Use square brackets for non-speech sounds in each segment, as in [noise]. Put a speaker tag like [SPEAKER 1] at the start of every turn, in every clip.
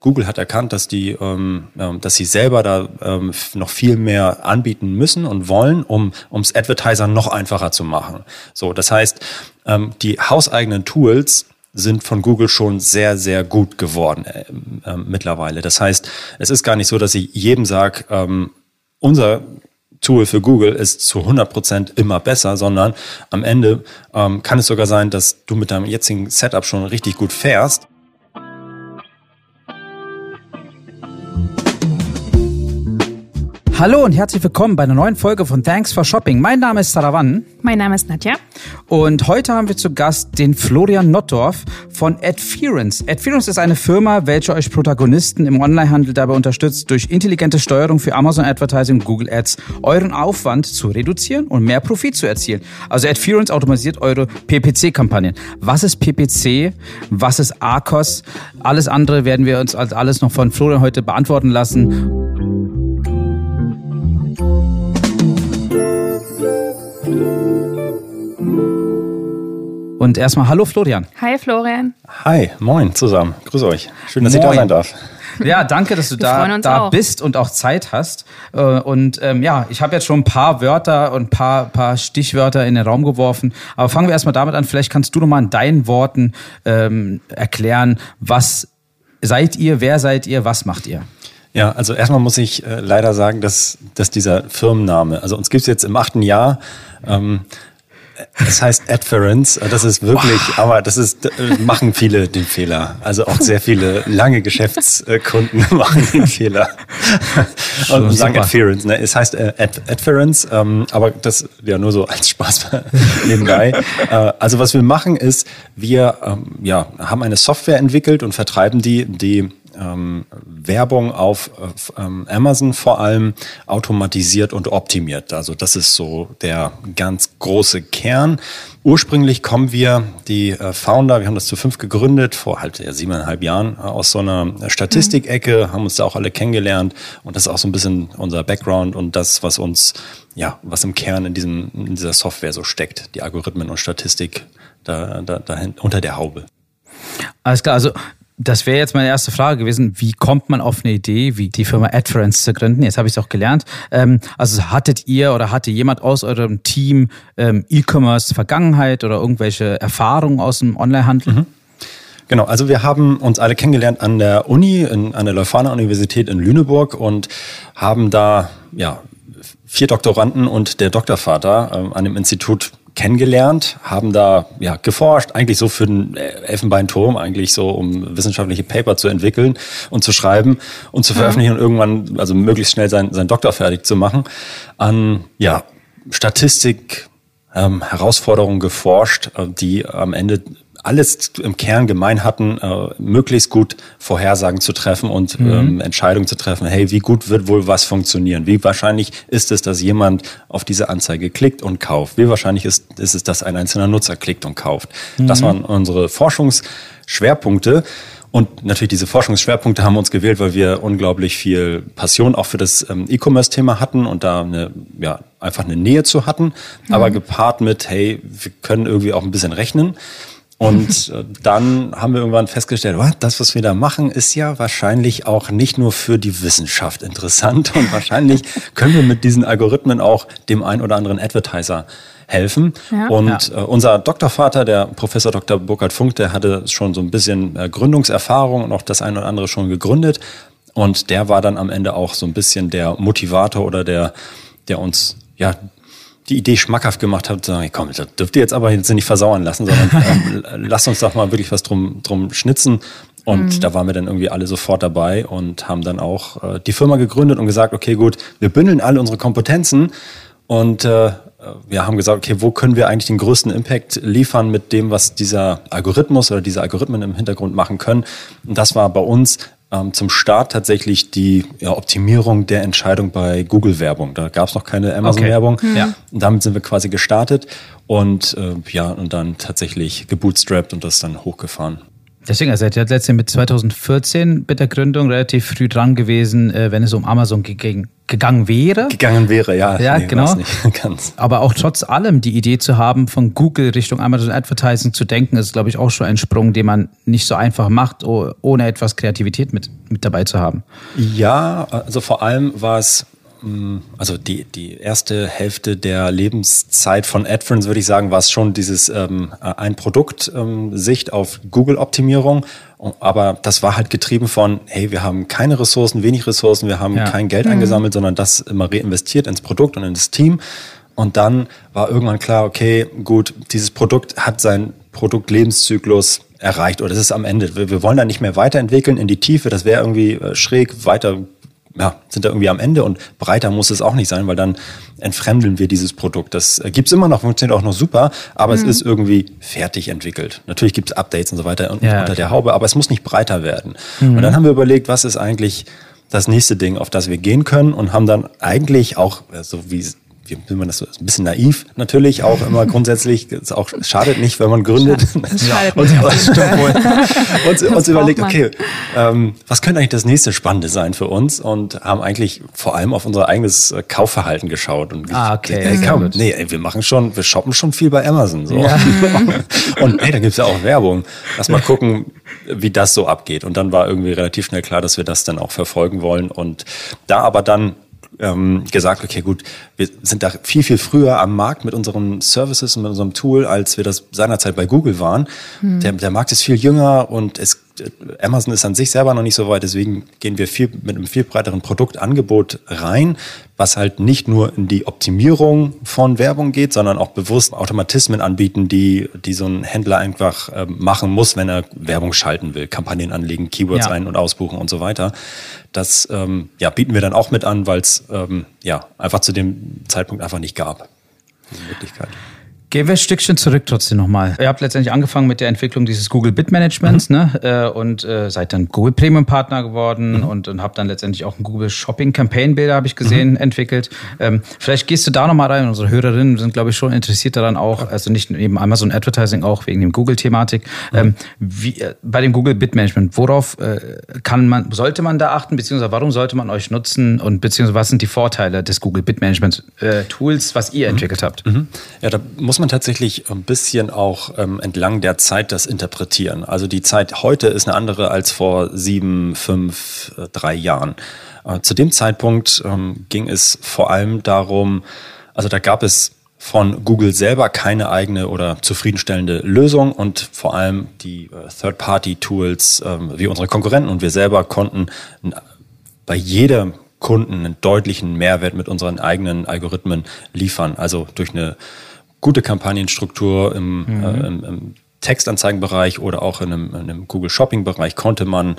[SPEAKER 1] Google hat erkannt, dass die, ähm, dass sie selber da ähm, noch viel mehr anbieten müssen und wollen, um ums Advertiser noch einfacher zu machen. So, das heißt, ähm, die hauseigenen Tools sind von Google schon sehr, sehr gut geworden äh, äh, mittlerweile. Das heißt, es ist gar nicht so, dass ich jedem sage, ähm, unser Tool für Google ist zu 100 Prozent immer besser, sondern am Ende ähm, kann es sogar sein, dass du mit deinem jetzigen Setup schon richtig gut fährst Thank you.
[SPEAKER 2] Hallo und herzlich willkommen bei einer neuen Folge von Thanks for Shopping. Mein Name ist Sarawan.
[SPEAKER 3] Mein Name ist Nadja.
[SPEAKER 2] Und heute haben wir zu Gast den Florian Nottdorf von Adference. Adference ist eine Firma, welche euch Protagonisten im Onlinehandel dabei unterstützt, durch intelligente Steuerung für Amazon Advertising und Google Ads euren Aufwand zu reduzieren und mehr Profit zu erzielen. Also Adference automatisiert eure PPC-Kampagnen. Was ist PPC? Was ist ARCOS? Alles andere werden wir uns als alles noch von Florian heute beantworten lassen. Und erstmal Hallo Florian.
[SPEAKER 3] Hi Florian.
[SPEAKER 1] Hi, moin zusammen. Grüß euch. Schön, dass moin. ich da sein darf.
[SPEAKER 2] Ja, danke, dass du da, da bist und auch Zeit hast. Äh, und ähm, ja, ich habe jetzt schon ein paar Wörter und ein paar, paar Stichwörter in den Raum geworfen. Aber fangen wir erstmal damit an. Vielleicht kannst du nochmal in deinen Worten ähm, erklären, was seid ihr, wer seid ihr, was macht ihr?
[SPEAKER 1] Ja, also erstmal muss ich äh, leider sagen, dass, dass dieser Firmenname, also uns gibt es jetzt im achten Jahr, ähm, es heißt Adference, das ist wirklich, wow. aber das ist, äh, machen viele den Fehler. Also auch sehr viele lange Geschäftskunden [laughs] machen den Fehler. Und sagen Adference, ne? Es heißt äh, Ad Adference, ähm, aber das ja nur so als Spaß [laughs] nebenbei. Äh, also was wir machen ist, wir ähm, ja, haben eine Software entwickelt und vertreiben die, die ähm, Werbung auf, auf ähm, Amazon vor allem automatisiert und optimiert. Also das ist so der ganz große Kern. Ursprünglich kommen wir, die äh, Founder, wir haben das zu fünf gegründet, vor halt ja, siebeneinhalb Jahren, äh, aus so einer Statistikecke, haben uns da auch alle kennengelernt und das ist auch so ein bisschen unser Background und das, was uns, ja, was im Kern in, diesem, in dieser Software so steckt, die Algorithmen und Statistik da, da, da unter der Haube.
[SPEAKER 2] Alles klar, also das wäre jetzt meine erste Frage gewesen. Wie kommt man auf eine Idee, wie die Firma Adference zu gründen? Jetzt habe ich es auch gelernt. Ähm, also hattet ihr oder hatte jemand aus eurem Team ähm, E-Commerce-Vergangenheit oder irgendwelche Erfahrungen aus dem Onlinehandel? Mhm.
[SPEAKER 1] Genau, also wir haben uns alle kennengelernt an der Uni, in, an der Leuphana Universität in Lüneburg und haben da ja vier Doktoranden und der Doktorvater ähm, an dem Institut kennengelernt, haben da ja geforscht, eigentlich so für den Elfenbeinturm, eigentlich so um wissenschaftliche Paper zu entwickeln und zu schreiben und zu veröffentlichen mhm. und irgendwann, also möglichst schnell sein, sein Doktor fertig zu machen, an ja Statistik, ähm, Herausforderungen geforscht, äh, die am Ende alles im Kern gemein hatten, äh, möglichst gut Vorhersagen zu treffen und mhm. ähm, Entscheidungen zu treffen. Hey, wie gut wird wohl was funktionieren? Wie wahrscheinlich ist es, dass jemand auf diese Anzeige klickt und kauft? Wie wahrscheinlich ist, ist es, dass ein einzelner Nutzer klickt und kauft? Mhm. Das waren unsere Forschungsschwerpunkte. Und natürlich diese Forschungsschwerpunkte haben wir uns gewählt, weil wir unglaublich viel Passion auch für das ähm, E-Commerce-Thema hatten und da eine, ja, einfach eine Nähe zu hatten, mhm. aber gepaart mit, hey, wir können irgendwie auch ein bisschen rechnen. Und äh, dann haben wir irgendwann festgestellt, das, was wir da machen, ist ja wahrscheinlich auch nicht nur für die Wissenschaft interessant [laughs] und wahrscheinlich können wir mit diesen Algorithmen auch dem ein oder anderen Advertiser helfen. Ja. Und ja. Äh, unser Doktorvater, der Professor Dr. Burkhard Funk, der hatte schon so ein bisschen äh, Gründungserfahrung und auch das ein oder andere schon gegründet. Und der war dann am Ende auch so ein bisschen der Motivator oder der, der uns ja die Idee schmackhaft gemacht hat, sagen, komm, das dürft ihr jetzt aber jetzt nicht versauern lassen, sondern [laughs] ähm, lasst uns doch mal wirklich was drum, drum schnitzen. Und mhm. da waren wir dann irgendwie alle sofort dabei und haben dann auch äh, die Firma gegründet und gesagt, okay, gut, wir bündeln alle unsere Kompetenzen und äh, wir haben gesagt, okay, wo können wir eigentlich den größten Impact liefern mit dem, was dieser Algorithmus oder diese Algorithmen im Hintergrund machen können. Und das war bei uns ähm, zum Start tatsächlich die ja, Optimierung der Entscheidung bei Google-Werbung. Da gab es noch keine Amazon-Werbung. Okay. Mhm. Ja. Und damit sind wir quasi gestartet und äh, ja, und dann tatsächlich gebootstrapped und das dann hochgefahren.
[SPEAKER 2] Deswegen, also ihr seid letztens mit 2014 mit der Gründung relativ früh dran gewesen, äh, wenn es um Amazon ging. Gegangen wäre.
[SPEAKER 1] Gegangen wäre, ja.
[SPEAKER 2] Ja, nee, genau. [laughs] Aber auch trotz allem die Idee zu haben, von Google Richtung Amazon Advertising zu denken, ist, glaube ich, auch schon ein Sprung, den man nicht so einfach macht, ohne etwas Kreativität mit, mit dabei zu haben.
[SPEAKER 1] Ja, also vor allem war es also die, die erste Hälfte der Lebenszeit von AdFriends, würde ich sagen, war es schon dieses ähm, ein Produkt ähm, Sicht auf Google-Optimierung. Aber das war halt getrieben von, hey, wir haben keine Ressourcen, wenig Ressourcen, wir haben ja. kein Geld mhm. eingesammelt, sondern das immer reinvestiert ins Produkt und ins Team. Und dann war irgendwann klar, okay, gut, dieses Produkt hat seinen Produktlebenszyklus erreicht oder es ist am Ende. Wir, wir wollen da nicht mehr weiterentwickeln in die Tiefe. Das wäre irgendwie äh, schräg weiter ja, sind da irgendwie am Ende und breiter muss es auch nicht sein, weil dann entfremdeln wir dieses Produkt. Das äh, gibt's immer noch, funktioniert auch noch super, aber mhm. es ist irgendwie fertig entwickelt. Natürlich gibt's Updates und so weiter ja, unter der Haube, aber es muss nicht breiter werden. Mhm. Und dann haben wir überlegt, was ist eigentlich das nächste Ding, auf das wir gehen können und haben dann eigentlich auch, so also wie wie will man das so, ein bisschen naiv natürlich auch immer grundsätzlich, es auch schadet nicht, wenn man gründet. Schadet [laughs] und, uns, uns überlegt, okay, ähm, was könnte eigentlich das nächste Spannende sein für uns und haben eigentlich vor allem auf unser eigenes äh, Kaufverhalten geschaut und
[SPEAKER 2] ah, okay.
[SPEAKER 1] ey, komm, nee, ey, wir machen schon, wir shoppen schon viel bei Amazon so. Ja. [laughs] und ey, da gibt's ja auch Werbung. Lass mal gucken, wie das so abgeht. Und dann war irgendwie relativ schnell klar, dass wir das dann auch verfolgen wollen und da aber dann ähm, gesagt, okay, gut, wir sind da viel, viel früher am Markt mit unseren Services und mit unserem Tool, als wir das seinerzeit bei Google waren. Mhm. Der, der Markt ist viel jünger und es Amazon ist an sich selber noch nicht so weit, deswegen gehen wir viel mit einem viel breiteren Produktangebot rein, was halt nicht nur in die Optimierung von Werbung geht, sondern auch bewusst Automatismen anbieten, die, die so ein Händler einfach äh, machen muss, wenn er Werbung schalten will, Kampagnen anlegen, Keywords ja. ein- und ausbuchen und so weiter. Das ähm, ja, bieten wir dann auch mit an, weil es ähm, ja, einfach zu dem Zeitpunkt einfach nicht gab. Diese Möglichkeit.
[SPEAKER 2] Gehen wir ein Stückchen zurück trotzdem nochmal. Ihr habt letztendlich angefangen mit der Entwicklung dieses Google Bit Managements mhm. ne? Äh, und äh, seid dann Google Premium Partner geworden mhm. und, und habt dann letztendlich auch ein Google Shopping Campaign Bilder, habe ich gesehen, mhm. entwickelt. Ähm, vielleicht gehst du da nochmal rein. Unsere Hörerinnen sind, glaube ich, schon interessiert daran auch, also nicht eben Amazon Advertising, auch wegen dem Google-Thematik. Ähm, wie, äh, bei dem Google Bit Management, worauf äh, kann man, sollte man da achten, beziehungsweise warum sollte man euch nutzen und beziehungsweise was sind die Vorteile des Google Bit Management äh, Tools, was ihr mhm. entwickelt habt?
[SPEAKER 1] Mhm. Ja, da muss muss man tatsächlich ein bisschen auch ähm, entlang der Zeit das interpretieren. Also die Zeit heute ist eine andere als vor sieben, fünf, äh, drei Jahren. Äh, zu dem Zeitpunkt ähm, ging es vor allem darum, also da gab es von Google selber keine eigene oder zufriedenstellende Lösung und vor allem die äh, Third-Party-Tools ähm, wie unsere Konkurrenten und wir selber konnten bei jedem Kunden einen deutlichen Mehrwert mit unseren eigenen Algorithmen liefern. Also durch eine gute Kampagnenstruktur im, mhm. äh, im, im Textanzeigenbereich oder auch in einem, in einem Google Shopping Bereich konnte man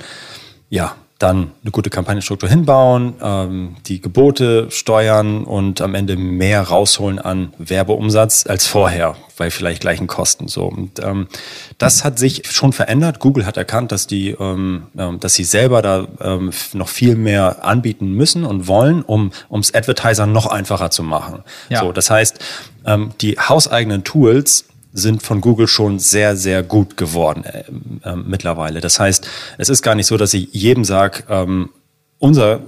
[SPEAKER 1] ja dann eine gute Kampagnenstruktur hinbauen, ähm, die Gebote steuern und am Ende mehr rausholen an Werbeumsatz als vorher, bei vielleicht gleichen Kosten. So und ähm, das hat sich schon verändert. Google hat erkannt, dass die, ähm, ähm dass sie selber da ähm, noch viel mehr anbieten müssen und wollen, um ums Advertiser noch einfacher zu machen. Ja. So, das heißt, ähm, die hauseigenen Tools sind von Google schon sehr, sehr gut geworden äh, äh, mittlerweile. Das heißt, es ist gar nicht so, dass ich jedem sage, ähm, unser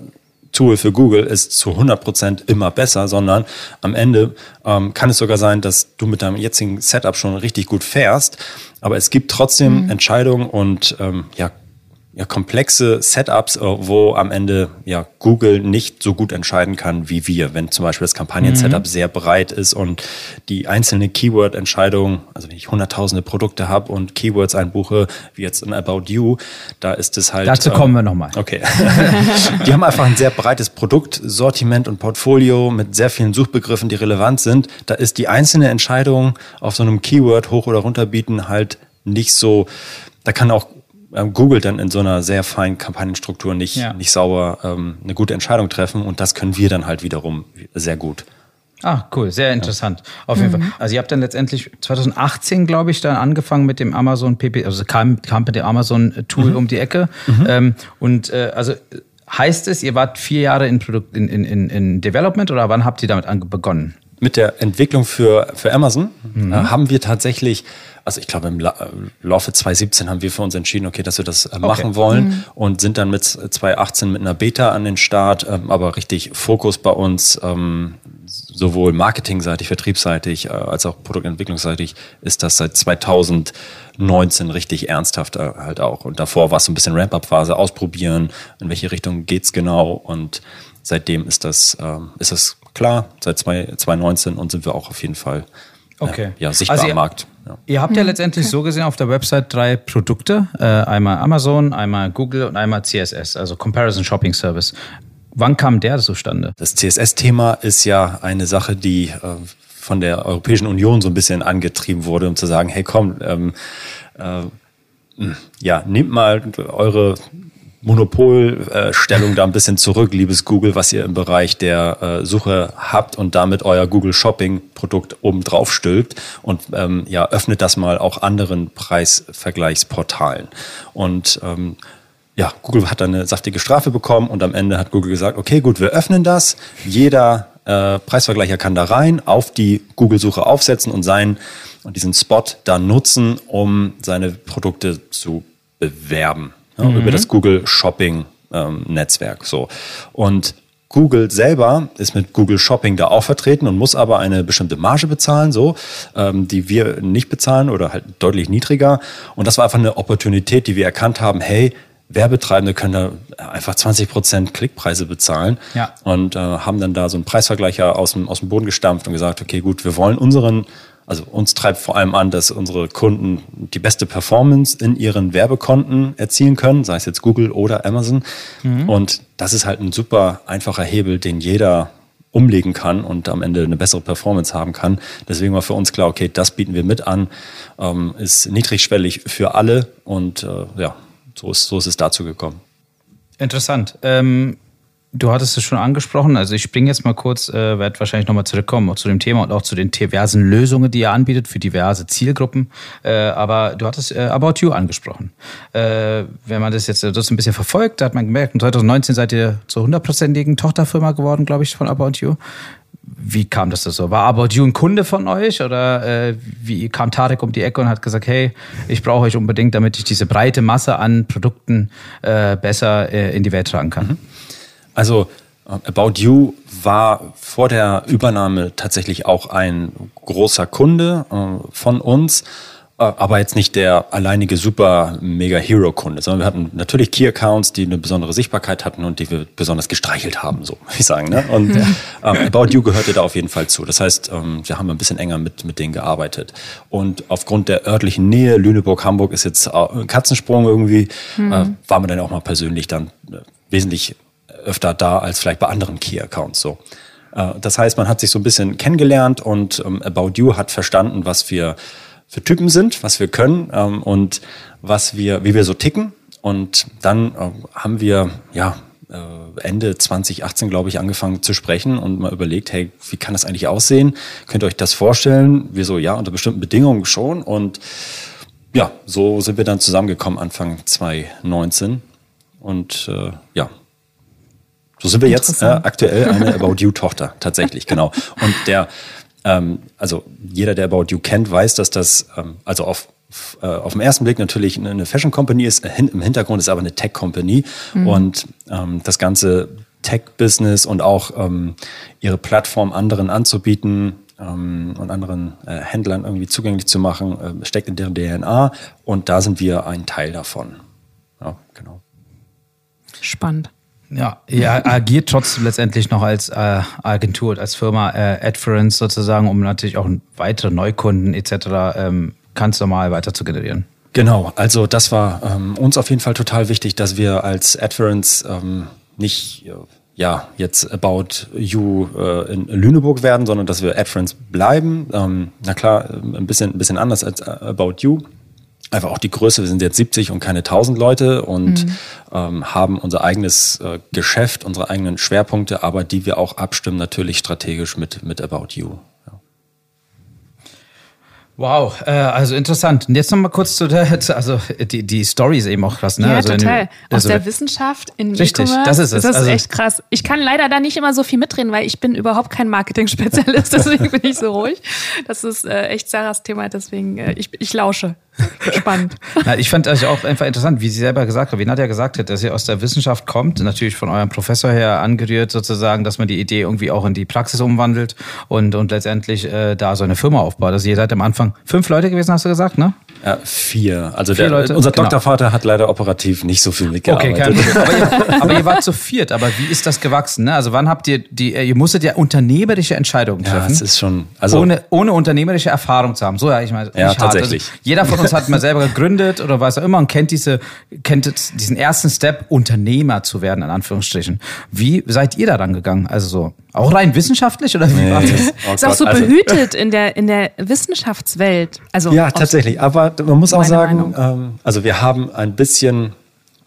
[SPEAKER 1] Tool für Google ist zu 100 Prozent immer besser, sondern am Ende ähm, kann es sogar sein, dass du mit deinem jetzigen Setup schon richtig gut fährst, aber es gibt trotzdem mhm. Entscheidungen und ähm, ja, ja, komplexe Setups, äh, wo am Ende ja Google nicht so gut entscheiden kann wie wir, wenn zum Beispiel das Kampagnen-Setup mhm. sehr breit ist und die einzelne Keyword-Entscheidung, also wenn ich hunderttausende Produkte habe und Keywords einbuche, wie jetzt in About You, da ist es halt.
[SPEAKER 2] Dazu kommen wir nochmal.
[SPEAKER 1] Okay. [laughs] die haben einfach ein sehr breites Produktsortiment und Portfolio mit sehr vielen Suchbegriffen, die relevant sind. Da ist die einzelne Entscheidung auf so einem Keyword hoch oder runter bieten halt nicht so, da kann auch ähm, Google dann in so einer sehr feinen Kampagnenstruktur nicht, ja. nicht sauber ähm, eine gute Entscheidung treffen und das können wir dann halt wiederum sehr gut.
[SPEAKER 2] Ah, cool, sehr interessant. Ja. Auf jeden mhm. Fall. Also ihr habt dann letztendlich 2018, glaube ich, dann angefangen mit dem Amazon PP, also kam, kam mit dem Amazon Tool mhm. um die Ecke. Mhm. Ähm, und äh, also heißt es, ihr wart vier Jahre in Produkt in, in, in, in Development oder wann habt ihr damit begonnen?
[SPEAKER 1] Mit der Entwicklung für, für Amazon mhm. äh, haben wir tatsächlich also ich glaube, im äh, Laufe 2017 haben wir für uns entschieden, okay, dass wir das äh, machen okay. wollen mhm. und sind dann mit 2018 mit einer Beta an den Start, ähm, aber richtig Fokus bei uns, ähm, sowohl marketingseitig, vertriebsseitig, äh, als auch produktentwicklungsseitig, ist das seit 2019 richtig ernsthaft halt auch. Und davor war es so ein bisschen Ramp-up-Phase, ausprobieren, in welche Richtung geht's genau und seitdem ist das, ähm, ist das klar, seit 2019 und sind wir auch auf jeden Fall
[SPEAKER 2] Okay.
[SPEAKER 1] Ja, sichtbar also
[SPEAKER 2] ihr,
[SPEAKER 1] am Markt.
[SPEAKER 2] Ja. Ihr habt ja letztendlich okay. so gesehen auf der Website drei Produkte. Äh, einmal Amazon, einmal Google und einmal CSS, also Comparison Shopping Service. Wann kam der zustande?
[SPEAKER 1] Das CSS-Thema ist ja eine Sache, die äh, von der Europäischen Union so ein bisschen angetrieben wurde, um zu sagen, hey komm, ähm, äh, ja, nehmt mal eure Monopolstellung da ein bisschen zurück, liebes Google, was ihr im Bereich der äh, Suche habt und damit euer Google Shopping Produkt oben drauf stülpt und ähm, ja, öffnet das mal auch anderen Preisvergleichsportalen. Und ähm, ja, Google hat dann eine saftige Strafe bekommen und am Ende hat Google gesagt, okay, gut, wir öffnen das. Jeder äh, Preisvergleicher kann da rein, auf die Google-Suche aufsetzen und seinen und diesen Spot da nutzen, um seine Produkte zu bewerben ja, mhm. über das Google Shopping ähm, Netzwerk. So. Und Google selber ist mit Google Shopping da auch vertreten und muss aber eine bestimmte Marge bezahlen, so, ähm, die wir nicht bezahlen oder halt deutlich niedriger. Und das war einfach eine Opportunität, die wir erkannt haben, hey, Werbetreibende können da einfach 20 Prozent Klickpreise bezahlen ja. und äh, haben dann da so einen Preisvergleicher aus dem, aus dem Boden gestampft und gesagt, okay, gut, wir wollen unseren also uns treibt vor allem an, dass unsere Kunden die beste Performance in ihren Werbekonten erzielen können, sei es jetzt Google oder Amazon. Mhm. Und das ist halt ein super einfacher Hebel, den jeder umlegen kann und am Ende eine bessere Performance haben kann. Deswegen war für uns klar, okay, das bieten wir mit an, ähm, ist niedrigschwellig für alle und äh, ja, so ist, so ist es dazu gekommen.
[SPEAKER 2] Interessant. Ähm, Du hattest es schon angesprochen, also ich springe jetzt mal kurz, äh, werde wahrscheinlich nochmal zurückkommen auch zu dem Thema und auch zu den diversen Lösungen, die ihr anbietet für diverse Zielgruppen. Äh, aber du hattest äh, About You angesprochen. Äh, wenn man das jetzt das ein bisschen verfolgt, da hat man gemerkt, 2019 seid ihr zur hundertprozentigen Tochterfirma geworden, glaube ich, von About You. Wie kam das so? War About You ein Kunde von euch oder äh, wie kam Tarek um die Ecke und hat gesagt, hey, ich brauche euch unbedingt, damit ich diese breite Masse an Produkten äh, besser äh, in die Welt tragen kann? Mhm.
[SPEAKER 1] Also äh, About You war vor der Übernahme tatsächlich auch ein großer Kunde äh, von uns, äh, aber jetzt nicht der alleinige super mega Hero Kunde, sondern wir hatten natürlich Key Accounts, die eine besondere Sichtbarkeit hatten und die wir besonders gestreichelt haben, so würde ich sagen. Ne? Und ähm, About You gehörte da auf jeden Fall zu. Das heißt, ähm, wir haben ein bisschen enger mit mit denen gearbeitet und aufgrund der örtlichen Nähe Lüneburg Hamburg ist jetzt ein Katzensprung irgendwie, mhm. äh, waren wir dann auch mal persönlich dann äh, wesentlich öfter da als vielleicht bei anderen Key-Accounts so. Äh, das heißt, man hat sich so ein bisschen kennengelernt und ähm, About You hat verstanden, was wir für Typen sind, was wir können ähm, und was wir, wie wir so ticken. Und dann äh, haben wir, ja, äh, Ende 2018, glaube ich, angefangen zu sprechen und mal überlegt, hey, wie kann das eigentlich aussehen? Könnt ihr euch das vorstellen? Wir so, ja, unter bestimmten Bedingungen schon. Und ja, so sind wir dann zusammengekommen Anfang 2019. Und äh, ja, so sind wir jetzt äh, aktuell eine [laughs] About You-Tochter, tatsächlich, genau. Und der, ähm, also jeder, der About You kennt, weiß, dass das, ähm, also auf äh, auf den ersten Blick natürlich eine Fashion Company ist, im Hintergrund ist aber eine Tech Company mhm. und ähm, das ganze Tech-Business und auch ähm, ihre Plattform anderen anzubieten ähm, und anderen äh, Händlern irgendwie zugänglich zu machen, äh, steckt in deren DNA und da sind wir ein Teil davon. Ja, genau.
[SPEAKER 3] Spannend.
[SPEAKER 2] Ja, ihr agiert trotzdem letztendlich noch als äh, Agentur, als Firma äh, Adference sozusagen, um natürlich auch weitere Neukunden etc. Ähm, ganz normal weiter zu generieren.
[SPEAKER 1] Genau, also das war ähm, uns auf jeden Fall total wichtig, dass wir als Adference ähm, nicht ja jetzt About You äh, in Lüneburg werden, sondern dass wir Adference bleiben. Ähm, na klar, ein bisschen, ein bisschen anders als About You einfach auch die Größe, wir sind jetzt 70 und keine 1000 Leute und mhm. ähm, haben unser eigenes äh, Geschäft, unsere eigenen Schwerpunkte, aber die wir auch abstimmen natürlich strategisch mit, mit About You. Ja.
[SPEAKER 2] Wow, äh, also interessant. Und jetzt noch mal kurz zu der, also die, die Story ist eben auch krass, ne?
[SPEAKER 3] Ja,
[SPEAKER 2] also
[SPEAKER 3] total.
[SPEAKER 2] also,
[SPEAKER 3] Aus der Wissenschaft in
[SPEAKER 2] Richtig, das ist es.
[SPEAKER 3] Das ist
[SPEAKER 2] Also-
[SPEAKER 3] echt krass. Ich kann leider da nicht immer so viel mitreden, weil ich bin überhaupt kein Marketing-Spezialist, [laughs] deswegen bin ich so ruhig. Das ist äh, echt Sarahs Thema, deswegen äh, ich, ich lausche. Spannend. [laughs]
[SPEAKER 2] Na, ich fand das auch einfach interessant, wie sie selber gesagt hat, wie Nadja gesagt hat, dass ihr aus der Wissenschaft kommt, natürlich von eurem Professor her angerührt sozusagen, dass man die Idee irgendwie auch in die Praxis umwandelt und, und letztendlich äh, da so eine Firma aufbaut. Also ihr seid am Anfang fünf Leute gewesen, hast du gesagt, ne?
[SPEAKER 1] Ja, vier. Also
[SPEAKER 2] Vier
[SPEAKER 1] der,
[SPEAKER 2] Leute,
[SPEAKER 1] unser
[SPEAKER 2] genau.
[SPEAKER 1] Doktorvater hat leider operativ nicht so viel
[SPEAKER 2] Okay,
[SPEAKER 1] mitgearbeitet.
[SPEAKER 2] kein Problem. Aber ihr, aber ihr wart zu viert. Aber wie ist das gewachsen? Ne? Also wann habt ihr die? äh, Ihr musstet ja unternehmerische Entscheidungen
[SPEAKER 1] ja,
[SPEAKER 2] treffen.
[SPEAKER 1] es ist schon, also
[SPEAKER 2] ohne, ohne unternehmerische Erfahrung zu haben. So, ja, ich meine,
[SPEAKER 1] Ja,
[SPEAKER 2] hart.
[SPEAKER 1] tatsächlich.
[SPEAKER 2] Also, jeder von uns hat mal selber gegründet oder was auch immer und kennt diese, kennt es- diesen ersten Step, Unternehmer zu werden, in Anführungsstrichen. Wie seid ihr da rangegangen? Also so, auch rein wissenschaftlich oder wie war das?
[SPEAKER 1] Oh
[SPEAKER 3] ist auch so
[SPEAKER 1] also-
[SPEAKER 3] behütet in der, in der Wissenschaftswelt. Also
[SPEAKER 1] Ja, tatsächlich. Aber man muss auch sagen, ähm, also wir haben ein bisschen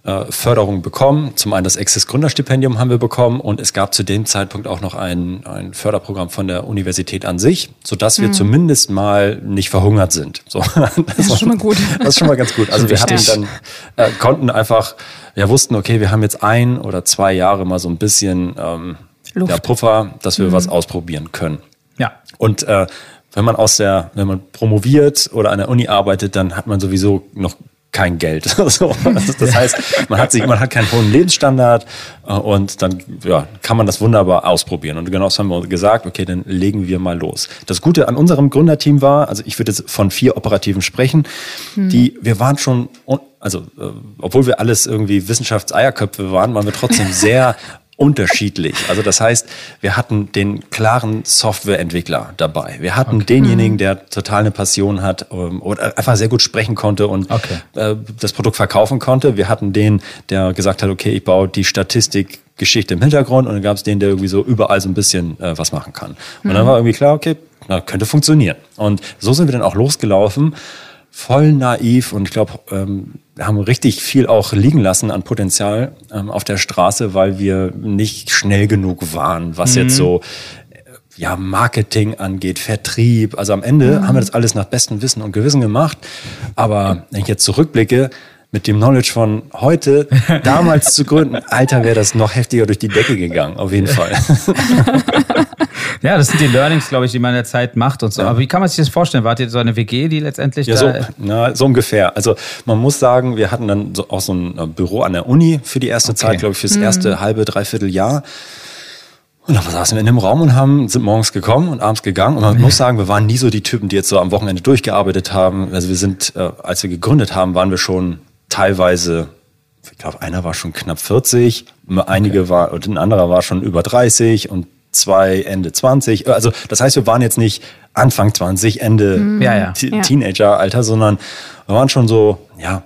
[SPEAKER 1] äh, Förderung bekommen. Zum einen das Access Gründerstipendium haben wir bekommen und es gab zu dem Zeitpunkt auch noch ein, ein Förderprogramm von der Universität an sich, sodass wir zumindest mal nicht verhungert sind. So, [laughs] das,
[SPEAKER 3] ist schon mal gut.
[SPEAKER 1] Das ist schon mal ganz gut. Also wir hatten dann, äh, konnten einfach, ja wussten, okay, wir haben jetzt ein oder zwei Jahre mal so ein bisschen ähm,
[SPEAKER 3] Luft.
[SPEAKER 1] ja, Puffer, dass wir was ausprobieren können.
[SPEAKER 2] Ja.
[SPEAKER 1] Und äh, wenn man aus der, wenn man promoviert oder an der Uni arbeitet, dann hat man sowieso noch kein Geld. [laughs] so, also das heißt, man hat sich, man hat keinen hohen Lebensstandard äh, und dann ja, kann man das wunderbar ausprobieren. Und genau das haben wir gesagt, okay, dann legen wir mal los. Das Gute an unserem Gründerteam war, also ich würde jetzt von vier Operativen sprechen, die, wir waren schon, also äh, obwohl wir alles irgendwie Wissenschaftseierköpfe waren, waren wir trotzdem [laughs] sehr unterschiedlich. Also das heißt, wir hatten den klaren Softwareentwickler dabei. Wir hatten denjenigen, der total eine Passion hat ähm, oder einfach sehr gut sprechen konnte und
[SPEAKER 2] Okay.
[SPEAKER 1] äh, das Produkt verkaufen konnte. Wir hatten den, der gesagt hat, okay, ich baue die Statistikgeschichte im Hintergrund und dann gab es den, der irgendwie so überall so ein bisschen äh, was machen kann. Und dann war irgendwie klar, okay, na, könnte funktionieren. Und so sind wir dann auch losgelaufen voll naiv und ich glaube, ähm, haben richtig viel auch liegen lassen an Potenzial ähm, auf der Straße, weil wir nicht schnell genug waren, was jetzt so äh, ja, Marketing angeht, Vertrieb. Also am Ende haben wir das alles nach bestem Wissen und Gewissen gemacht. Aber wenn ich jetzt zurückblicke, mit dem Knowledge von heute, [laughs] damals zu gründen, Alter, wäre das noch heftiger durch die Decke gegangen, auf jeden Fall. [laughs]
[SPEAKER 2] Ja, das sind die Learnings, glaube ich, die man in der Zeit macht und so. Aber wie kann man sich das vorstellen? Wart ihr so eine WG, die letztendlich
[SPEAKER 1] Ja,
[SPEAKER 2] da,
[SPEAKER 1] so, na, so ungefähr. Also man muss sagen, wir hatten dann so, auch so ein äh, Büro an der Uni für die erste Zeit, glaube ich, fürs erste halbe, dreiviertel Jahr. Und dann saßen wir in dem Raum und haben, sind morgens gekommen und abends gegangen. Und man muss [laughs] sagen, wir waren nie so die Typen, die jetzt so am Wochenende durchgearbeitet haben. Also wir sind, äh, als wir gegründet haben, waren wir schon teilweise, ich glaube, einer war schon knapp 40, einige war, und ein anderer war schon über 30 und zwei Ende 20. Also das heißt, wir waren jetzt nicht Anfang 20, Ende
[SPEAKER 2] Ja, ja.
[SPEAKER 3] Ja.
[SPEAKER 1] Teenager-Alter, sondern wir waren schon so, ja,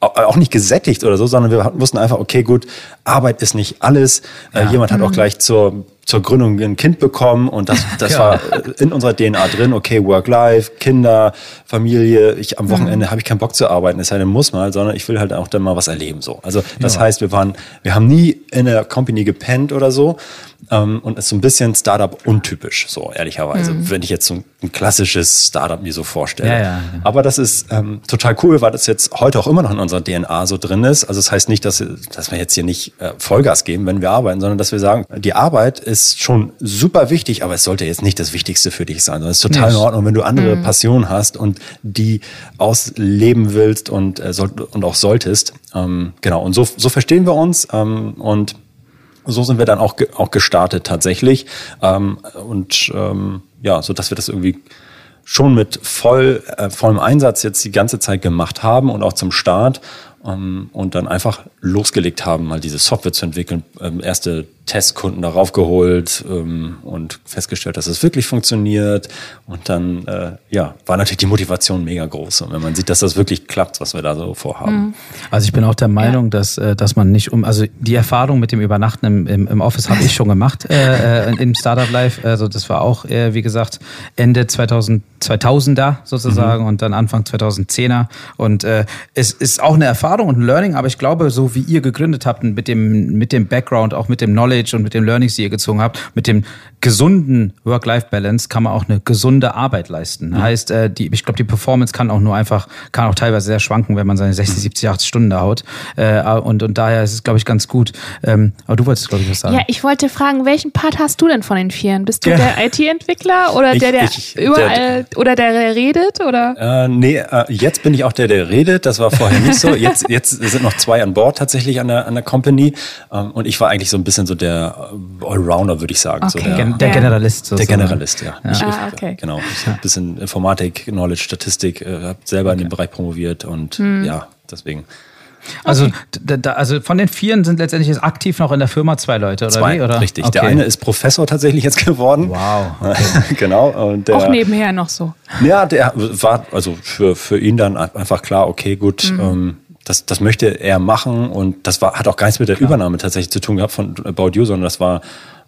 [SPEAKER 1] au- auch nicht gesättigt oder so, sondern wir wussten einfach, okay, gut, Arbeit ist nicht alles. Äh, jemand hat auch gleich zur, zur Gründung ein Kind bekommen und das, [laughs] das
[SPEAKER 2] Ja.
[SPEAKER 1] war in unserer DNA drin, okay, Work-Life, Kinder, Familie, ich am Wochenende habe ich keinen Bock zu arbeiten, es sei denn, muss mal, sondern ich will halt auch dann mal was erleben so. Also das
[SPEAKER 2] Ja.
[SPEAKER 1] heißt, wir waren, wir haben nie in der Company gepennt oder so ähm, und ist so ein bisschen Startup untypisch, so ehrlicherweise, wenn ich jetzt so ein klassisches Startup mir so vorstelle.
[SPEAKER 2] Ja.
[SPEAKER 1] Aber das ist ähm, total cool, weil das jetzt heute auch immer noch in unserer DNA so drin ist. Also das heißt nicht, dass, dass wir jetzt hier nicht äh, Vollgas geben, wenn wir arbeiten, sondern dass wir sagen, die Arbeit ist schon super wichtig, aber es sollte jetzt nicht das Wichtigste für dich sein, sondern es ist total
[SPEAKER 2] Nee.
[SPEAKER 1] in Ordnung, wenn du andere Passionen hast und die ausleben willst und, äh, soll, und auch solltest. Ähm, genau, und so, so verstehen wir uns ähm, und so sind wir dann auch, ge auch gestartet tatsächlich. Ähm, und ähm, ja, so dass wir das irgendwie schon mit voll, äh, vollem Einsatz jetzt die ganze Zeit gemacht haben und auch zum Start und dann einfach losgelegt haben, mal diese Software zu entwickeln, ähm, erste Testkunden darauf geholt ähm, und festgestellt, dass es wirklich funktioniert. Und dann äh, ja, war natürlich die Motivation mega groß. Und wenn man sieht, dass das wirklich klappt, was wir da so vorhaben.
[SPEAKER 2] Also ich bin auch der Meinung, dass, äh, dass man nicht um, also die Erfahrung mit dem Übernachten im, im, im Office habe ich schon gemacht äh, äh, im Startup Life. Also das war auch, äh, wie gesagt, Ende 2000, 2000er sozusagen und dann Anfang 2010er. Und äh, es ist auch eine Erfahrung und ein Learning, aber ich glaube, so wie ihr gegründet habt mit dem, mit dem Background, auch mit dem Knowledge und mit den Learnings, die ihr gezogen habt, mit dem gesunden Work-Life-Balance kann man auch eine gesunde Arbeit leisten. Mhm. Heißt, äh, die, ich glaube, die Performance kann auch nur einfach, kann auch teilweise sehr schwanken, wenn man seine 60, 70, 80 Stunden da haut. Äh, und, und daher ist es, glaube ich, ganz gut. Ähm, aber du wolltest, glaube ich, was sagen.
[SPEAKER 3] Ja, ich wollte fragen, welchen Part hast du denn von den Vieren? Bist du ja. der IT-Entwickler oder ich, der, der ich, überall, der, oder der, der redet? Oder?
[SPEAKER 1] Äh, nee, äh, jetzt bin ich auch der, der redet. Das war vorher nicht so. [laughs] Jetzt, jetzt sind noch zwei an Bord tatsächlich an der, an der Company. Ähm, und ich war eigentlich so ein bisschen so der Allrounder, würde ich sagen.
[SPEAKER 2] Okay.
[SPEAKER 1] So der,
[SPEAKER 2] der ja. Generalist.
[SPEAKER 1] So der Generalist, ja.
[SPEAKER 3] ja.
[SPEAKER 1] Ich,
[SPEAKER 3] ah, okay.
[SPEAKER 1] Genau. Ich habe ein bisschen Informatik, Knowledge, Statistik, äh, habe selber okay. in dem Bereich promoviert und hm. ja, deswegen.
[SPEAKER 2] Also, okay. da, also von den Vieren sind letztendlich jetzt aktiv noch in der Firma zwei Leute, oder
[SPEAKER 1] zwei,
[SPEAKER 2] wie? Oder?
[SPEAKER 1] Richtig. Okay. Der eine ist Professor tatsächlich jetzt geworden.
[SPEAKER 2] Wow. [laughs]
[SPEAKER 1] Okay. genau. Und der,
[SPEAKER 3] Auch nebenher noch so.
[SPEAKER 1] Ja, der war also für, für ihn dann einfach klar, okay, gut, mhm. ähm, das, das möchte er machen und das war, hat auch gar nichts mit der Klar. Übernahme tatsächlich zu tun gehabt von About You, sondern das war,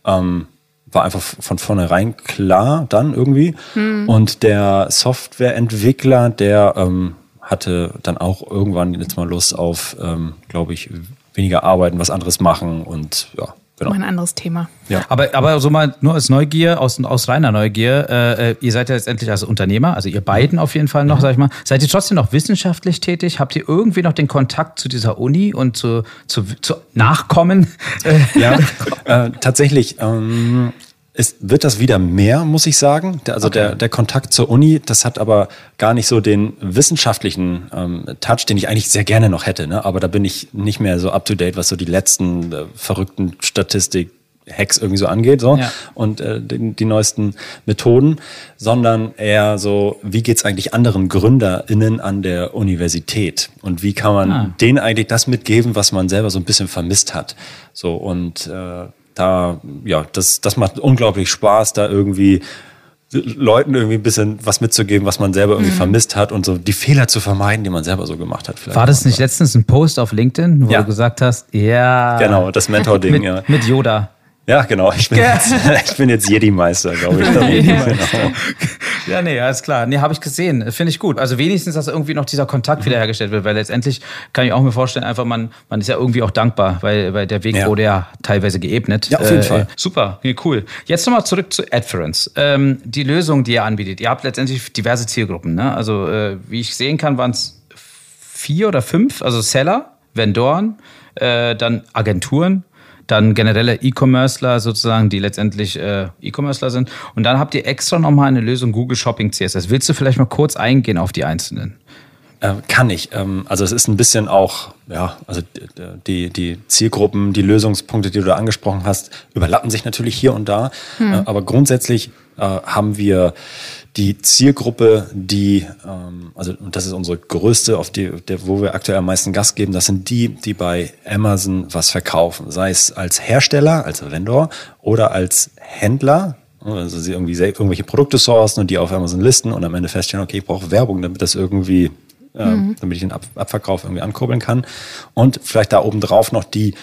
[SPEAKER 1] ähm, war einfach von vornherein klar dann irgendwie. Hm. Und der Softwareentwickler, der ähm, hatte dann auch irgendwann jetzt mal Lust auf, ähm, glaube ich, weniger arbeiten, was anderes machen und ja,
[SPEAKER 3] Genau. Ein anderes Thema.
[SPEAKER 2] Ja. Aber, aber so mal nur als Neugier, aus, aus reiner Neugier, äh, äh, ihr seid ja letztendlich als Unternehmer, also ihr beiden auf jeden Fall noch, mhm. sag ich mal. Seid ihr trotzdem noch wissenschaftlich tätig? Habt ihr irgendwie noch den Kontakt zu dieser Uni und zu, zu, zu Nachkommen? [laughs]
[SPEAKER 1] Ja, äh, tatsächlich. Ähm, ist, wird das wieder mehr, muss ich sagen. Also okay. der, der Kontakt zur Uni, das hat aber gar nicht so den wissenschaftlichen ähm, Touch, den ich eigentlich sehr gerne noch hätte. Ne? Aber da bin ich nicht mehr so up to date, was so die letzten äh, verrückten Statistik Hacks irgendwie so angeht so ja. und äh, die, die neuesten Methoden, sondern eher so, wie geht's eigentlich anderen GründerInnen an der Universität und wie kann man ah. denen eigentlich das mitgeben, was man selber so ein bisschen vermisst hat. So und äh, da, ja, das, das macht unglaublich Spaß, da irgendwie Leuten irgendwie ein bisschen was mitzugeben, was man selber irgendwie mhm. vermisst hat und so die Fehler zu vermeiden, die man selber so gemacht hat.
[SPEAKER 2] Vielleicht War das nicht letztens ein Post auf LinkedIn, wo ja. du gesagt hast, ja.
[SPEAKER 1] Genau, das Mentor-Ding, ja.
[SPEAKER 2] Mit Yoda.
[SPEAKER 1] Ja, genau. Ich bin, jetzt, [laughs] ich bin jetzt Jedi-Meister, glaube ich. [laughs] ja.
[SPEAKER 2] Genau. ja, nee, alles klar. Nee, habe ich gesehen. Finde ich gut. Also wenigstens, dass irgendwie noch dieser Kontakt wiederhergestellt wird, weil letztendlich kann ich auch mir vorstellen, einfach man, man ist ja irgendwie auch dankbar, weil, weil der Weg ja. wurde ja teilweise geebnet.
[SPEAKER 1] Ja, auf jeden äh, Fall.
[SPEAKER 2] Super, nee, cool. Jetzt nochmal zurück zu Adference. Ähm, die Lösung, die ihr anbietet. Ihr habt letztendlich diverse Zielgruppen. Ne? Also äh, wie ich sehen kann, waren es vier oder fünf, also Seller, Vendoren, äh, dann Agenturen dann generelle E-Commercer sozusagen, die letztendlich äh, E-Commercer sind. Und dann habt ihr extra nochmal eine Lösung Google Shopping CSS. Willst du vielleicht mal kurz eingehen auf die einzelnen?
[SPEAKER 1] Äh, kann ich. Ähm, also es ist ein bisschen auch, ja, also die, die Zielgruppen, die Lösungspunkte, die du da angesprochen hast, überlappen sich natürlich hier und da. Hm. Äh, aber grundsätzlich äh, haben wir die Zielgruppe, die, ähm, also und das ist unsere größte, auf die, der, wo wir aktuell am meisten Gas geben, das sind die, die bei Amazon was verkaufen, sei es als Hersteller, als Vendor oder als Händler, also sie irgendwie irgendwelche Produkte sourcen und die auf Amazon listen und am Ende feststellen, okay, ich brauche Werbung, damit das irgendwie, mhm. damit ich den Ab Abverkauf irgendwie ankurbeln kann. Und vielleicht da oben drauf noch die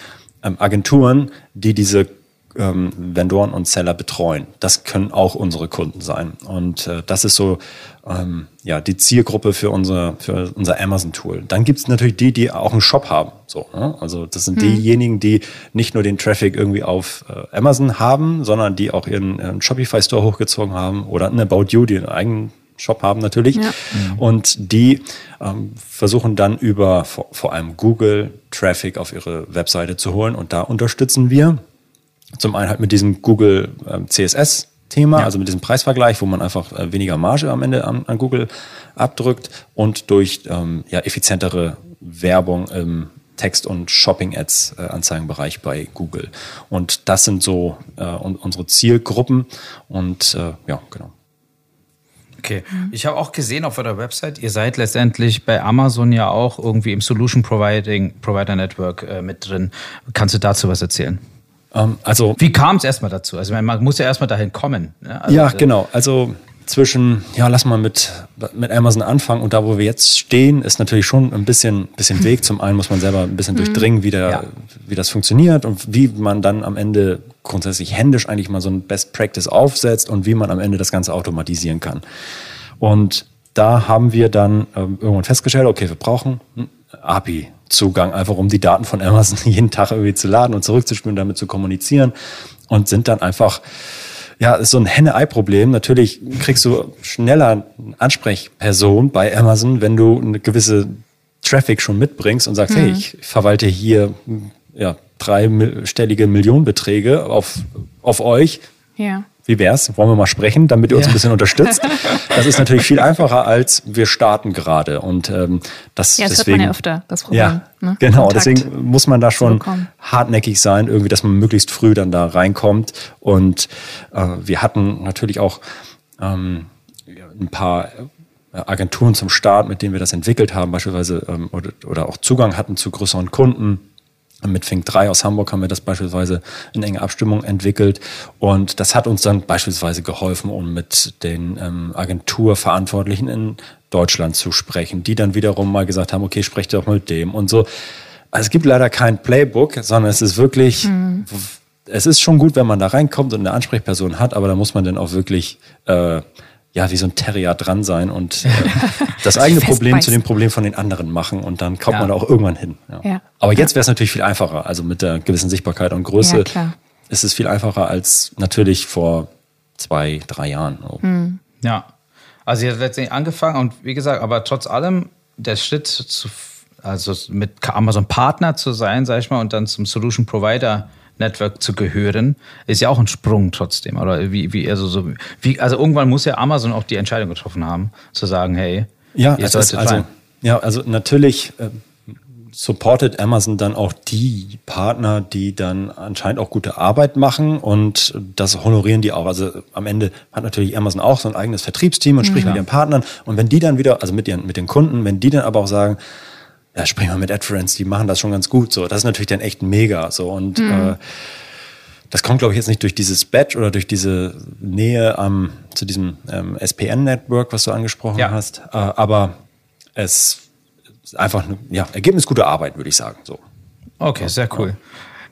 [SPEAKER 1] ähm, Agenturen, die diese ähm, Vendoren und Seller betreuen. Das können auch unsere Kunden sein. Und äh, das ist so ähm, ja, die Zielgruppe für unser, für unser Amazon-Tool. Dann gibt es natürlich die, die auch einen Shop haben. So, ne? Also das sind hm. diejenigen, die nicht nur den Traffic irgendwie auf äh, Amazon haben, sondern die auch ihren, ihren Shopify-Store hochgezogen haben oder eine About You, die einen eigenen Shop haben natürlich. Ja. Mhm. Und die ähm, versuchen dann über vor, vor allem Google Traffic auf ihre Webseite zu holen. Und da unterstützen wir zum einen halt mit diesem Google ähm, CSS Thema, ja. also mit diesem Preisvergleich, wo man einfach äh, weniger Marge am Ende an, an Google abdrückt und durch ähm, ja, effizientere Werbung im Text- und Shopping-Ads-Anzeigenbereich äh, bei Google. Und das sind so äh, unsere Zielgruppen und äh, ja, genau.
[SPEAKER 2] Okay. Ich habe auch gesehen auf eurer Website, ihr seid letztendlich bei Amazon ja auch irgendwie im Solution Providing Provider Network äh, mit drin. Kannst du dazu was erzählen?
[SPEAKER 1] Ähm, also
[SPEAKER 2] Wie kam es erstmal dazu? Also man muss ja erstmal dahin kommen.
[SPEAKER 1] Ne? Also, ja, genau. Also zwischen, ja, lass mal mit, mit Amazon anfangen und da, wo wir jetzt stehen, ist natürlich schon ein bisschen, bisschen Weg. Zum einen muss man selber ein bisschen mhm. durchdringen, wie, der, ja. wie das funktioniert und wie man dann am Ende grundsätzlich händisch eigentlich mal so ein Best Practice aufsetzt und wie man am Ende das Ganze automatisieren kann. Und da haben wir dann ähm, irgendwann festgestellt, okay, wir brauchen ein API Zugang, einfach um die Daten von Amazon [laughs] jeden Tag irgendwie zu laden und zurückzuspielen, damit zu kommunizieren und sind dann einfach ja, ist so ein Henne-Ei-Problem. Natürlich kriegst du schneller eine Ansprechperson bei Amazon, wenn du eine gewisse Traffic schon mitbringst und sagst, mhm. hey, ich verwalte hier ja, dreistellige Millionenbeträge auf, auf euch. Ja. Wie wär's? Wollen wir mal sprechen, damit ihr uns ja. ein bisschen unterstützt? Das ist natürlich viel [laughs] einfacher als wir starten gerade und ähm, das.
[SPEAKER 3] Ja, das deswegen, hört man ja öfter. Das Problem.
[SPEAKER 1] Ja, ne? genau. Kontakt deswegen muss man da schon hartnäckig sein, irgendwie, dass man möglichst früh dann da reinkommt. Und äh, wir hatten natürlich auch ähm, ein paar Agenturen zum Start, mit denen wir das entwickelt haben, beispielsweise ähm, oder, oder auch Zugang hatten zu größeren Kunden mit Fink 3 aus Hamburg haben wir das beispielsweise in enger Abstimmung entwickelt. Und das hat uns dann beispielsweise geholfen, um mit den ähm, Agenturverantwortlichen in Deutschland zu sprechen, die dann wiederum mal gesagt haben, okay, sprecht doch mit dem und so. Also es gibt leider kein Playbook, sondern es ist wirklich, mhm. es ist schon gut, wenn man da reinkommt und eine Ansprechperson hat, aber da muss man dann auch wirklich äh, ja, wie so ein Terrier dran sein und äh, [laughs] das eigene Problem zu dem Problem von den anderen machen und dann kommt ja. man da auch irgendwann hin. Ja. ja. Aber jetzt wäre es natürlich viel einfacher. Also mit der gewissen Sichtbarkeit und Größe ja, ist es viel einfacher als natürlich vor zwei, drei Jahren.
[SPEAKER 2] Mhm. Ja. Also ihr habt letztendlich angefangen und wie gesagt, aber trotz allem der Schritt zu, also mit Amazon Partner zu sein, sag ich mal, und dann zum Solution Provider Network zu gehören, ist ja auch ein Sprung trotzdem. Oder wie, wie, also so, wie, also irgendwann muss ja Amazon auch die Entscheidung getroffen haben, zu sagen, hey,
[SPEAKER 1] ja, ihr solltet also, rein. Ja, also natürlich äh, supportet Amazon dann auch die Partner, die dann anscheinend auch gute Arbeit machen und das honorieren die auch. Also am Ende hat natürlich Amazon auch so ein eigenes Vertriebsteam und spricht ja. mit ihren Partnern und wenn die dann wieder, also mit ihren, mit den Kunden, wenn die dann aber auch sagen, ja, sprechen wir mit AdFriends, die machen das schon ganz gut. So, das ist natürlich dann echt mega. So und mhm. äh, das kommt, glaube ich, jetzt nicht durch dieses Badge oder durch diese Nähe am, zu diesem ähm, SPN-Network, was du angesprochen ja. hast. Äh, aber es ist einfach eine ja, ergebnisgute Arbeit, würde ich sagen. So.
[SPEAKER 2] Okay, sehr cool.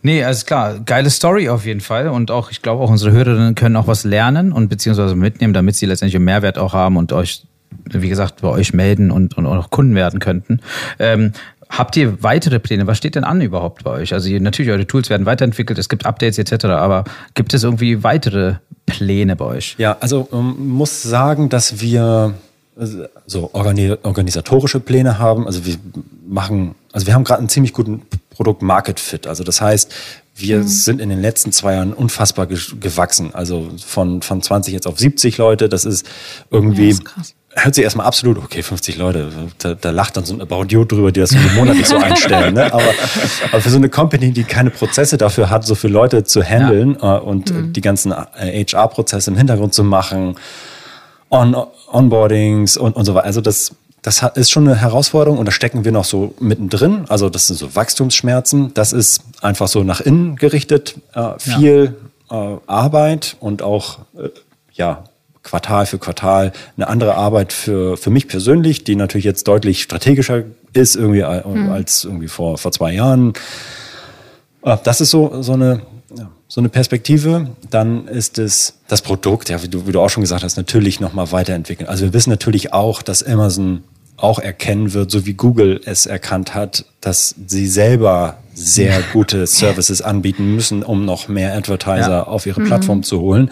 [SPEAKER 2] Nee, alles klar. Geile Story auf jeden Fall. Und auch, ich glaube, auch unsere Hörerinnen können auch was lernen und beziehungsweise mitnehmen, damit sie letztendlich einen Mehrwert auch haben und euch wie gesagt, bei euch melden und, und auch Kunden werden könnten. Ähm, Habt ihr weitere Pläne? Was steht denn an überhaupt bei euch? Also natürlich, eure Tools werden weiterentwickelt, es gibt Updates etc., aber gibt es irgendwie weitere Pläne bei euch?
[SPEAKER 1] Ja, also man ähm, muss sagen, dass wir äh, so organisatorische Pläne haben. Also wir machen, also wir haben gerade einen ziemlich guten Produkt Market Fit. Also das heißt, wir mhm. sind in den letzten zwei Jahren unfassbar gewachsen. Also von, von 20 jetzt auf 70 Leute. Das ist irgendwie ja, das ist hört sich erstmal absolut, okay, 50 Leute, da, da lacht dann so ein About You drüber, die das so monatlich so [laughs] einstellen. Ne? Aber, aber für so eine Company, die keine Prozesse dafür hat, so viele Leute zu handeln ja. äh, und mhm. die ganzen HR-Prozesse im Hintergrund zu machen, On Onboardings und, und so weiter. Also das, das ist schon eine Herausforderung und da stecken wir noch so mittendrin. Also das sind so Wachstumsschmerzen. Das ist einfach so nach innen gerichtet. Äh, viel ja. äh, Arbeit und auch äh, ja Quartal für Quartal eine andere Arbeit für, für mich persönlich, die natürlich jetzt deutlich strategischer ist irgendwie mhm. als irgendwie vor, vor zwei Jahren. Äh, das ist so, so eine, so eine Perspektive. Dann ist es das Produkt, ja, wie du, wie du auch schon gesagt hast, natürlich nochmal weiterentwickeln. Also wir wissen natürlich auch, dass Amazon auch erkennen wird, so wie Google es erkannt hat, dass sie selber sehr [laughs] gute Services anbieten müssen, um noch mehr Advertiser ja. auf ihre Plattform mhm. zu holen.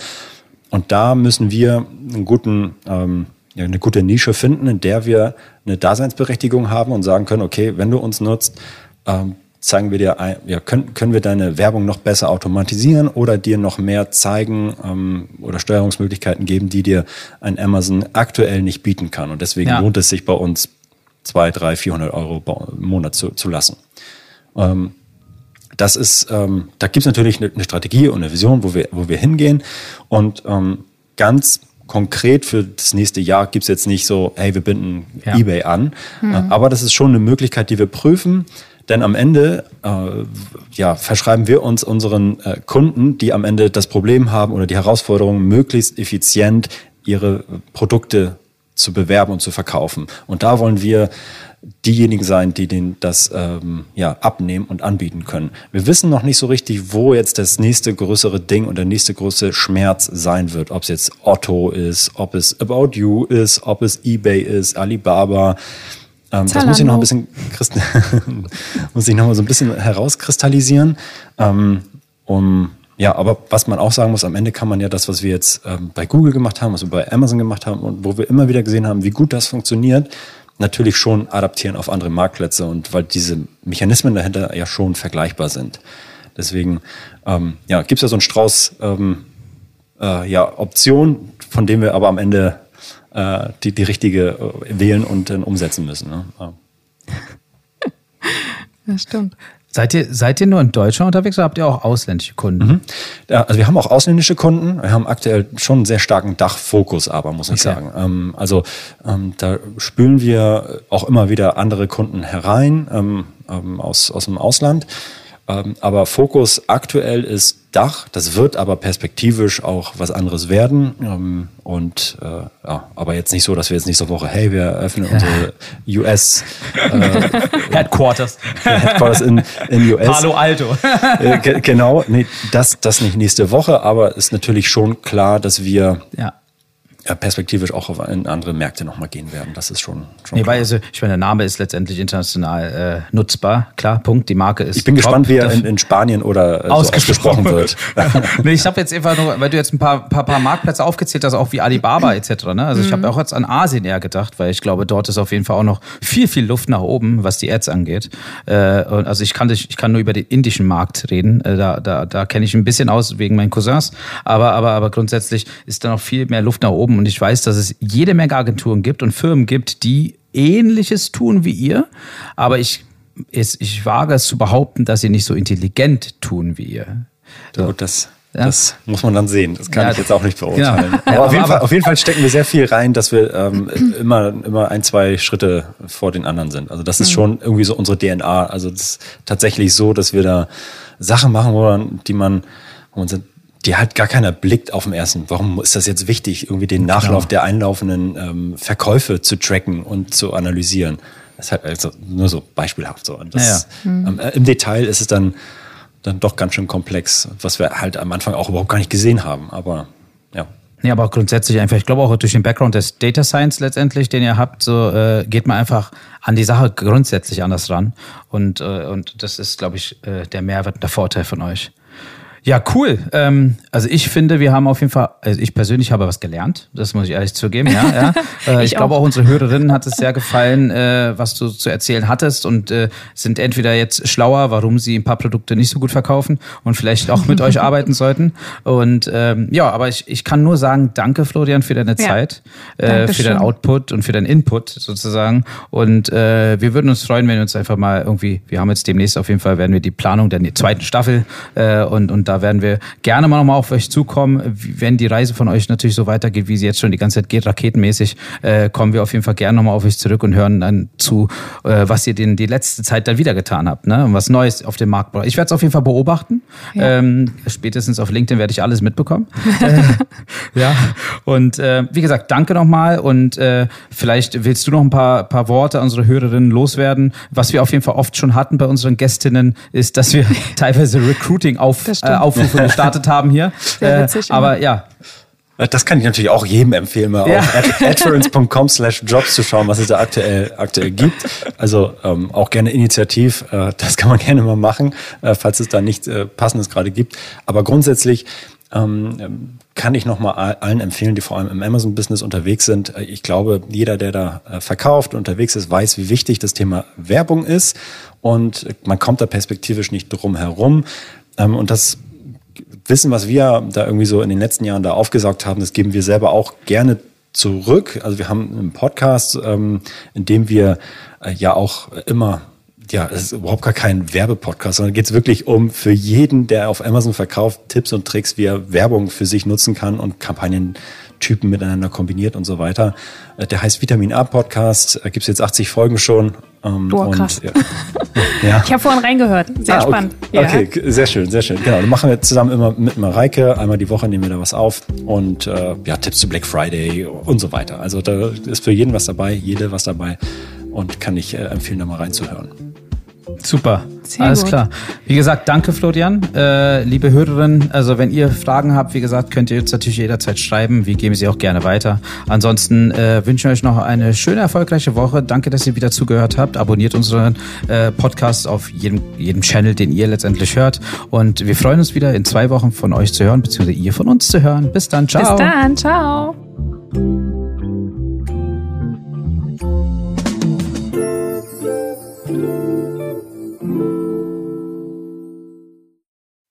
[SPEAKER 1] Und da müssen wir einen guten, ähm, ja, eine gute Nische finden, in der wir eine Daseinsberechtigung haben und sagen können, okay, wenn du uns nutzt, ähm, zeigen wir dir, ein, ja, können, können wir deine Werbung noch besser automatisieren oder dir noch mehr zeigen ähm, oder Steuerungsmöglichkeiten geben, die dir ein Amazon aktuell nicht bieten kann. Und deswegen ja. lohnt es sich bei uns zwei, drei, 400 Euro im Monat zu, zu lassen. Ähm, das ist, ähm, da gibt es natürlich eine, eine, Strategie und eine Vision, wo wir, wo wir hingehen. Und ähm, ganz konkret für das nächste Jahr gibt es jetzt nicht so, hey, wir binden ja. eBay an. Mhm. Aber das ist schon eine Möglichkeit, die wir prüfen. Denn am Ende äh, ja, verschreiben wir uns unseren äh, Kunden, die am Ende das Problem haben oder die Herausforderung, möglichst effizient ihre Produkte zu bewerben und zu verkaufen. Und da wollen wir diejenigen sein, die den das ähm, ja, abnehmen und anbieten können. Wir wissen noch nicht so richtig, wo jetzt das nächste größere Ding und der nächste große Schmerz sein wird. Ob es jetzt Otto ist, ob es About You ist, ob es eBay ist, Alibaba. Ähm, das muss ich noch ein bisschen [laughs] muss ich noch mal so ein bisschen herauskristallisieren. Ähm, um ja, aber was man auch sagen muss, am Ende kann man ja das, was wir jetzt ähm, bei Google gemacht haben, was wir bei Amazon gemacht haben und wo wir immer wieder gesehen haben, wie gut das funktioniert, natürlich schon adaptieren auf andere Marktplätze und weil diese Mechanismen dahinter ja schon vergleichbar sind. Deswegen ähm, ja, gibt es ja so einen Strauß ähm, äh, ja, Optionen, von dem wir aber am Ende äh, die, die richtige äh, wählen und dann umsetzen müssen. Ne? Ja. [laughs]
[SPEAKER 2] Das stimmt. Seid ihr, seid ihr nur in Deutschland unterwegs oder habt ihr auch ausländische Kunden?
[SPEAKER 1] Mhm. Ja, also wir haben auch ausländische Kunden. Wir haben aktuell schon einen sehr starken Dachfokus, aber muss ich okay. sagen. Ähm, also ähm, da spülen wir auch immer wieder andere Kunden herein ähm, ähm aus, aus dem Ausland. Ähm, aber Fokus aktuell ist Dach. Das wird aber perspektivisch auch was anderes werden. Ähm, und äh, ja, aber jetzt nicht so, dass wir jetzt nächste Woche, hey, wir öffnen [laughs] unsere US
[SPEAKER 2] äh, Headquarters. [laughs]
[SPEAKER 1] Headquarters in, in US.
[SPEAKER 2] Palo Alto. [laughs]
[SPEAKER 1] äh, genau, nee, das, das nicht nächste Woche, aber ist natürlich schon klar, dass wir ja perspektivisch auch auf andere Märkte nochmal gehen werden. Das ist schon, schon
[SPEAKER 2] nee, weil also, ich meine, der Name ist letztendlich international äh, nutzbar. Klar, Punkt. Die Marke ist.
[SPEAKER 1] Ich bin top. gespannt, wie er in, in Spanien oder äh, ausgesprochen, so ausgesprochen
[SPEAKER 2] wird. [laughs] nee, ich habe jetzt einfach nur, weil du jetzt ein paar, paar, paar Marktplätze aufgezählt hast, auch wie Alibaba etc. Ne? Also mhm. ich habe auch jetzt an Asien eher gedacht, weil ich glaube, dort ist auf jeden Fall auch noch viel, viel Luft nach oben, was die Ads angeht. Äh, und also ich kann, ich kann nur über den indischen Markt reden. Äh, da da, da kenne ich ein bisschen aus wegen meinen Cousins. Aber, aber, aber grundsätzlich ist da noch viel mehr Luft nach oben und ich weiß, dass es jede Menge Agenturen gibt und Firmen gibt, die Ähnliches tun wie ihr. Aber ich, ich, ich wage es zu behaupten, dass sie nicht so intelligent tun wie ihr.
[SPEAKER 1] So. Gut, das, ja. Das muss man dann sehen. Das kann ja, ich jetzt auch nicht beurteilen. Genau. [laughs] Aber, auf, jeden Fall, auf jeden Fall stecken wir sehr viel rein, dass wir ähm, immer, immer ein, zwei Schritte vor den anderen sind. Also das ist mhm. schon irgendwie so unsere DNA. Also das ist tatsächlich so, dass wir da Sachen machen, wo man, die man, wo man die halt gar keiner blickt auf dem ersten. Warum ist das jetzt wichtig, irgendwie den Nachlauf genau. der einlaufenden ähm, Verkäufe zu tracken und zu analysieren? Das ist halt also nur so beispielhaft so. Und das, ja, ja. Ähm, äh, Im Detail ist es dann, dann doch ganz schön komplex, was wir halt am Anfang auch überhaupt gar nicht gesehen haben. Aber ja.
[SPEAKER 2] Nee, aber grundsätzlich einfach, ich glaube auch durch den Background des Data Science letztendlich, den ihr habt, so äh, geht man einfach an die Sache grundsätzlich anders ran. Und, äh, und das ist, glaube ich, äh, der Mehrwert und der Vorteil von euch. Ja, cool. Ähm, also ich finde, wir haben auf jeden Fall, also ich persönlich habe was gelernt, das muss ich ehrlich zugeben, ja. ja. [laughs] Äh, ich, ich glaube auch unsere Hörerinnen hat es sehr gefallen, äh, was du zu erzählen hattest und äh, sind entweder jetzt schlauer, warum sie ein paar Produkte nicht so gut verkaufen und vielleicht auch mit euch [laughs] arbeiten sollten. Und ähm, ja, aber ich, ich kann nur sagen, danke Florian für deine ja. Zeit, äh, für deinen Output und für deinen Input sozusagen. Und äh, wir würden uns freuen, wenn wir uns einfach mal irgendwie, wir haben jetzt demnächst auf jeden Fall, werden wir die Planung der zweiten Staffel äh, und, und da da werden wir gerne mal nochmal auf euch zukommen. Wenn die Reise von euch natürlich so weitergeht, wie sie jetzt schon die ganze Zeit geht, raketenmäßig, äh, kommen wir auf jeden Fall gerne nochmal auf euch zurück und hören dann zu, äh, was ihr denn die letzte Zeit dann wieder getan habt, ne? Und was Neues auf dem Markt braucht. Ich werde es auf jeden Fall beobachten. Ja. Ähm, spätestens auf LinkedIn werde ich alles mitbekommen. [laughs] äh, ja. Und äh, wie gesagt, danke nochmal und äh, vielleicht willst du noch ein paar, paar Worte an unsere Hörerinnen loswerden. Was wir auf jeden Fall oft schon hatten bei unseren Gästinnen, ist, dass wir [laughs] teilweise Recruiting auf, äh, gestartet haben hier. Sehr witzig, äh, aber ja.
[SPEAKER 1] Das kann ich natürlich auch jedem empfehlen, mal ja. auf [laughs] adference.com slash jobs zu schauen, was es da aktuell, aktuell gibt. Also ähm, auch gerne initiativ, äh, das kann man [laughs] gerne mal machen, äh, falls es da nichts äh, Passendes gerade gibt. Aber grundsätzlich ähm, kann ich nochmal allen empfehlen, die vor allem im Amazon-Business unterwegs sind. Äh, ich glaube, jeder, der da äh, verkauft und unterwegs ist, weiß, wie wichtig das Thema Werbung ist. Und man kommt da perspektivisch nicht drum herum. Ähm, und das Wissen, was wir da irgendwie so in den letzten Jahren da aufgesaugt haben, das geben wir selber auch gerne zurück. Also wir haben einen Podcast, ähm, in dem wir äh, ja auch immer ja, es ist überhaupt gar kein Werbepodcast, sondern geht es wirklich um für jeden, der auf Amazon verkauft, Tipps und Tricks, wie er Werbung für sich nutzen kann und Kampagnen Typen miteinander kombiniert und so weiter. Äh, der heißt Vitamin A Podcast, äh, gibt es jetzt 80 Folgen schon.
[SPEAKER 3] Ähm, Boah, krass. Und, ja. [laughs] ja. Ich habe vorhin reingehört, sehr ah, okay. spannend.
[SPEAKER 1] Ja. Okay, sehr schön, sehr schön. Genau, dann machen wir zusammen immer mit Mareike, einmal die Woche nehmen wir da was auf und äh, ja, Tipps zu Black Friday und so weiter. Also da ist für jeden was dabei, jede was dabei und kann ich äh, empfehlen, da mal reinzuhören.
[SPEAKER 2] Super, Sehr alles gut. klar. Wie gesagt, danke Florian. Äh, liebe Hörerinnen, also wenn ihr Fragen habt, wie gesagt, könnt ihr uns natürlich jederzeit schreiben. Wir geben sie auch gerne weiter. Ansonsten äh, wünschen wir euch noch eine schöne, erfolgreiche Woche. Danke, dass ihr wieder zugehört habt. Abonniert unseren äh, Podcast auf jedem, jedem Channel, den ihr letztendlich hört. Und wir freuen uns wieder in zwei Wochen von euch zu hören, beziehungsweise ihr von uns zu hören. Bis dann, ciao.
[SPEAKER 3] Bis dann, ciao.